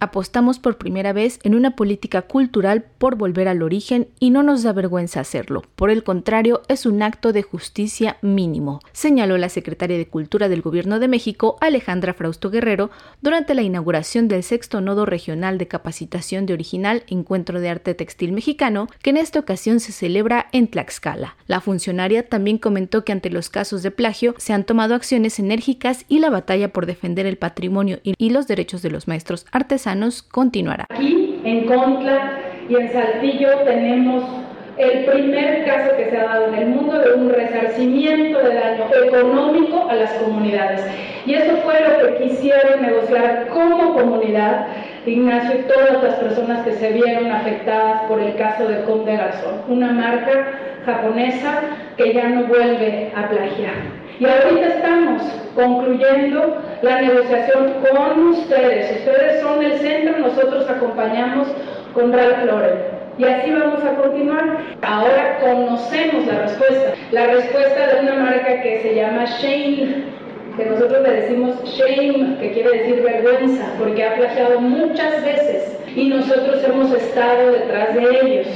Apostamos por primera vez en una política cultural por volver al origen y no nos da vergüenza hacerlo. Por el contrario, es un acto de justicia mínimo, señaló la secretaria de Cultura del Gobierno de México, Alejandra Frausto Guerrero, durante la inauguración del sexto nodo regional de capacitación de original Encuentro de Arte Textil Mexicano, que en esta ocasión se celebra en Tlaxcala. La funcionaria también comentó que ante los casos de plagio se han tomado acciones enérgicas y la batalla por defender el patrimonio y los derechos de los maestros artesanos continuará. Aquí en Contla y en Saltillo tenemos el primer caso que se ha dado en el mundo de un resarcimiento de daño económico a las comunidades. Y eso fue lo que quisieron negociar como comunidad Ignacio y todas las personas que se vieron afectadas por el caso de Conde Garzón, una marca japonesa que ya no vuelve a plagiar. Y ahorita estamos concluyendo la negociación con ustedes. Ustedes nosotros acompañamos con Ralph Lauren. Y así vamos a continuar. Ahora conocemos la respuesta. La respuesta de una marca que se llama Shane, que nosotros le decimos shame, que quiere decir vergüenza, porque ha plagiado muchas veces y nosotros hemos estado detrás de ellos.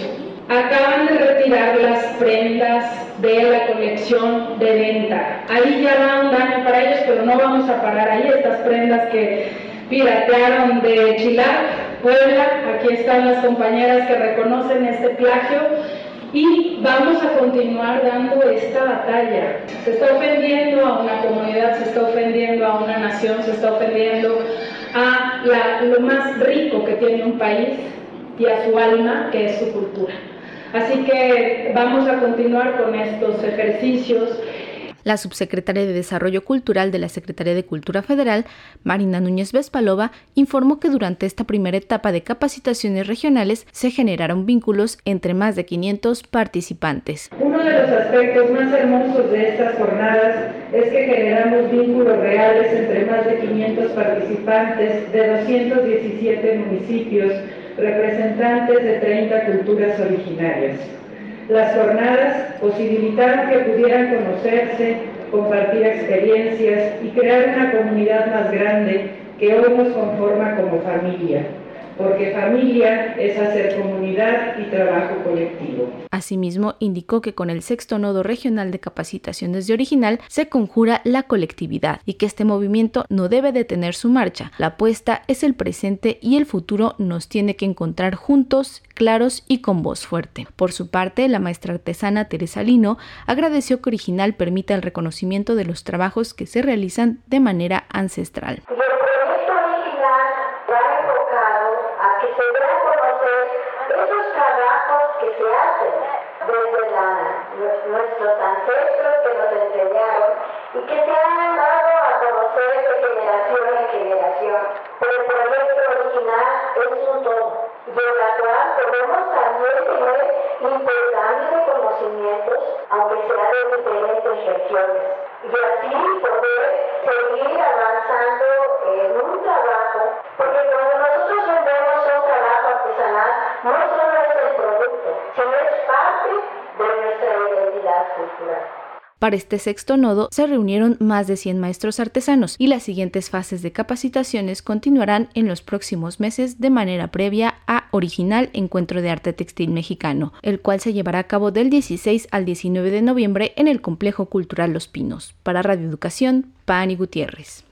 Acaban de retirar las prendas de la colección de venta. Ahí ya va un daño para ellos, pero no vamos a parar ahí. Estas prendas que piratearon de Chilac, Puebla, aquí están las compañeras que reconocen este plagio y vamos a continuar dando esta batalla. Se está ofendiendo a una comunidad, se está ofendiendo a una nación, se está ofendiendo a lo más rico que tiene un país y a su alma, que es su cultura. Así que vamos a continuar con estos ejercicios. La subsecretaria de Desarrollo Cultural de la Secretaría de Cultura Federal, Marina Núñez Vespalova, informó que durante esta primera etapa de capacitaciones regionales se generaron vínculos entre más de 500 participantes. Uno de los aspectos más hermosos de estas jornadas es que generamos vínculos reales entre más de 500 participantes de 217 municipios representantes de 30 culturas originarias. Las jornadas posibilitaron que pudieran conocerse, compartir experiencias y crear una comunidad más grande que hoy nos conforma como familia porque familia es hacer comunidad y trabajo colectivo. Asimismo, indicó que con el sexto nodo regional de capacitaciones de original se conjura la colectividad y que este movimiento no debe detener su marcha. La apuesta es el presente y el futuro nos tiene que encontrar juntos, claros y con voz fuerte. Por su parte, la maestra artesana Teresa Lino agradeció que Original permita el reconocimiento de los trabajos que se realizan de manera ancestral. Nuestros ancestros que nos enseñaron y que se han dado a conocer de generación en generación. Pero el proyecto original es un todo, de la cual podemos también tener intercambios de conocimientos, aunque sea de diferentes regiones, y así poder seguir avanzando en para este sexto nodo se reunieron más de 100 maestros artesanos y las siguientes fases de capacitaciones continuarán en los próximos meses de manera previa a Original Encuentro de Arte Textil Mexicano, el cual se llevará a cabo del 16 al 19 de noviembre en el Complejo Cultural Los Pinos. Para Radio Educación, Pani Gutiérrez.